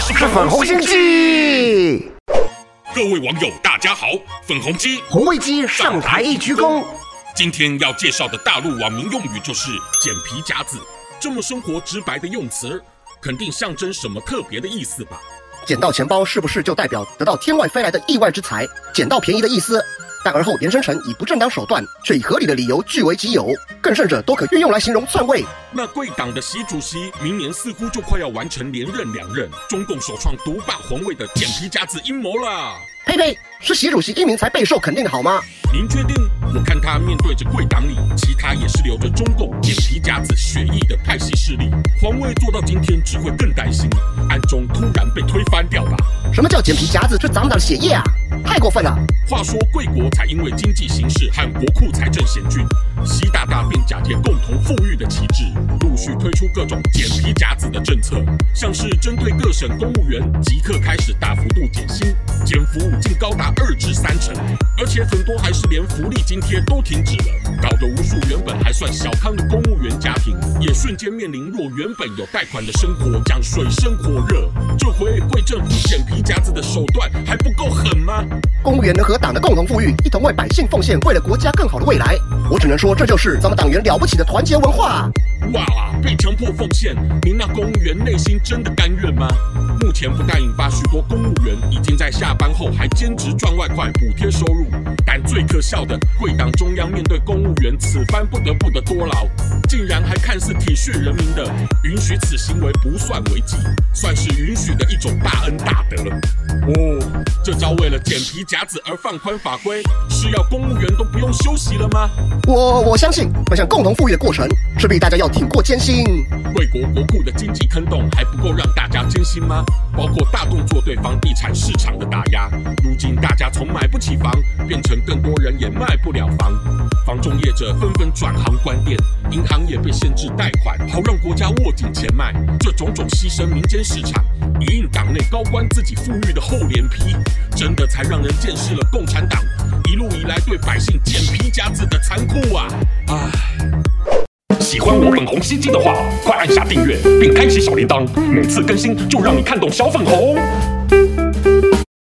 是粉红心机。各位网友，大家好，粉红鸡红卫鸡上台一鞠躬。今天要介绍的大陆网民用语就是“捡皮夹子”，这么生活直白的用词，肯定象征什么特别的意思吧？捡到钱包是不是就代表得到天外飞来的意外之财？捡到便宜的意思？但而后延伸成以不正当手段却以合理的理由据为己有，更甚者都可运用来形容篡位。那贵党的习主席明年似乎就快要完成连任两任，中共首创独霸皇位的捡皮夹子阴谋啦。呸呸，是习主席英明才备受肯定的好吗？您确定？我看他面对着贵党里其他也是留着中共捡皮夹子血液的派系势力，皇位做到今天只会更担心，暗中突然被推翻掉吧？什么叫捡皮夹子？是咱们的血液啊！太过分了！话说贵国才因为经济形势和国库财政险峻，习大大便假借共同富裕的旗帜，陆续推出各种减皮夹子的政策，像是针对各省公务员即刻开始大幅度减薪，减服务竟高达二至三成，而且很多还是连福利津贴都停止了，搞得无数原本还算小康的公务员家庭，也瞬间面临若原本有贷款的生活将水深火热。这回贵政府捡皮夹子的手段还不够狠吗？公务员能和党的共同富裕，一同为百姓奉献，为了国家更好的未来。我只能说，这就是咱们党员了不起的团结文化。哇，被强迫奉献，您那公务员内心真的甘愿吗？目前不但引发许多公务员已经在下班后还兼职赚外快补贴收入，但最可笑的，贵党中央面对公员此番不得不的多劳，竟然还看似体恤人民的允许此行为不算违纪，算是允许的一种大恩大德。哦，这招为了捡皮夹子而放宽法规，是要公务员都不用休息了吗？我我相信，迈向共同富裕的过程，势必大家要挺过艰辛。贵国国库的经济坑洞还不够让大家艰辛吗？包括大动作对房地产市场的打压，如今大家从买不起房变成更多人也卖不了房，房仲业者纷纷转行关店，银行也被限制贷款，好让国家握紧钱脉。这种种牺牲民间市场，以应党内高官自己富裕的厚脸皮，真的才让人见识了共产党一路以来对百姓捡皮夹子的残酷啊！唉，喜欢我粉红心机的话，快按下订阅并开启小铃铛，每次更新就让你看懂小粉红。